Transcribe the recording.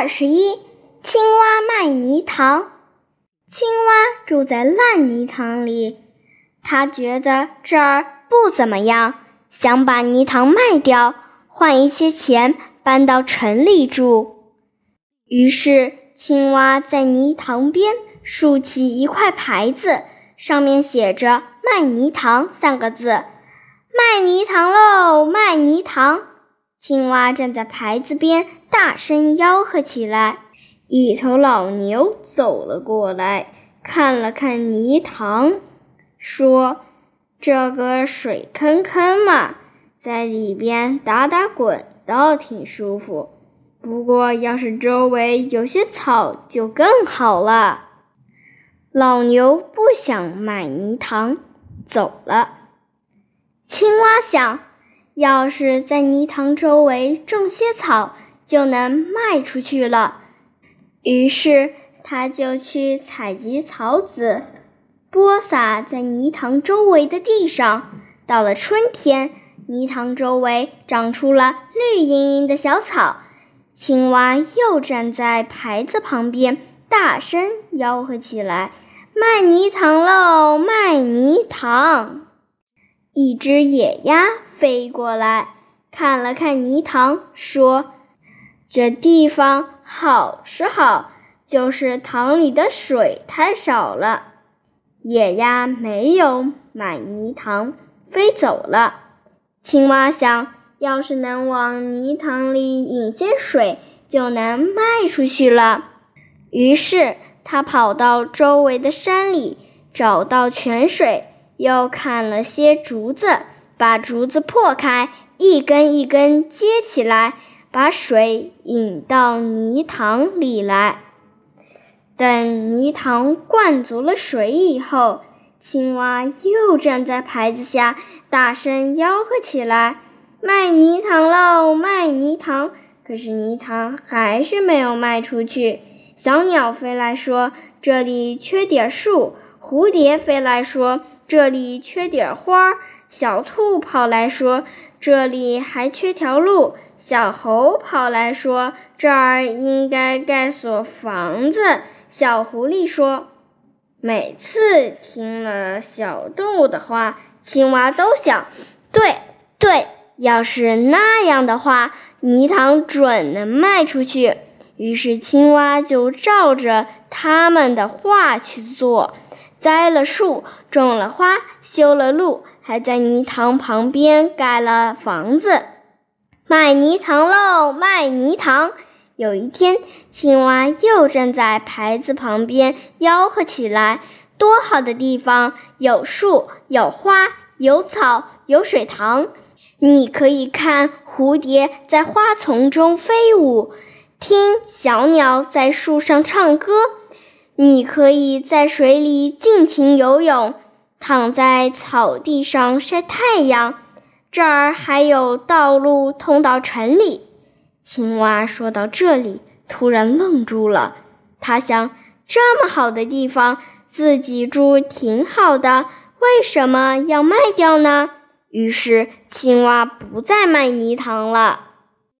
二十一，青蛙卖泥塘。青蛙住在烂泥塘里，它觉得这儿不怎么样，想把泥塘卖掉，换一些钱搬到城里住。于是，青蛙在泥塘边竖起一块牌子，上面写着“卖泥塘”三个字。卖泥塘喽！卖泥塘！青蛙站在牌子边，大声吆喝起来。一头老牛走了过来，看了看泥塘，说：“这个水坑坑嘛，在里边打打滚倒挺舒服。不过，要是周围有些草，就更好了。”老牛不想买泥塘，走了。青蛙想，要是在泥塘周围种些草，就能卖出去了。于是，他就去采集草籽，播撒在泥塘周围的地上。到了春天，泥塘周围长出了绿莹莹的小草。青蛙又站在牌子旁边，大声吆喝起来：“卖泥塘喽！卖泥塘！”一只野鸭飞过来，看了看泥塘，说：“这地方好是好，就是塘里的水太少了。”野鸭没有买泥塘，飞走了。青蛙想，要是能往泥塘里引些水，就能卖出去了。于是，它跑到周围的山里，找到泉水。又砍了些竹子，把竹子破开，一根一根接起来，把水引到泥塘里来。等泥塘灌足了水以后，青蛙又站在牌子下，大声吆喝起来：“卖泥塘喽，卖泥塘！”可是泥塘还是没有卖出去。小鸟飞来说：“这里缺点树。”蝴蝶飞来说。这里缺点花，小兔跑来说：“这里还缺条路。”小猴跑来说：“这儿应该盖所房子。”小狐狸说：“每次听了小动物的话，青蛙都想，对对，要是那样的话，泥塘准能卖出去。”于是青蛙就照着他们的话去做。栽了树，种了花，修了路，还在泥塘旁边盖了房子。卖泥塘喽，卖泥塘！有一天，青蛙又站在牌子旁边吆喝起来：“多好的地方！有树，有花，有草，有水塘。你可以看蝴蝶在花丛中飞舞，听小鸟在树上唱歌。”你可以在水里尽情游泳，躺在草地上晒太阳。这儿还有道路通到城里。青蛙说到这里，突然愣住了。他想：这么好的地方，自己住挺好的，为什么要卖掉呢？于是，青蛙不再卖泥塘了。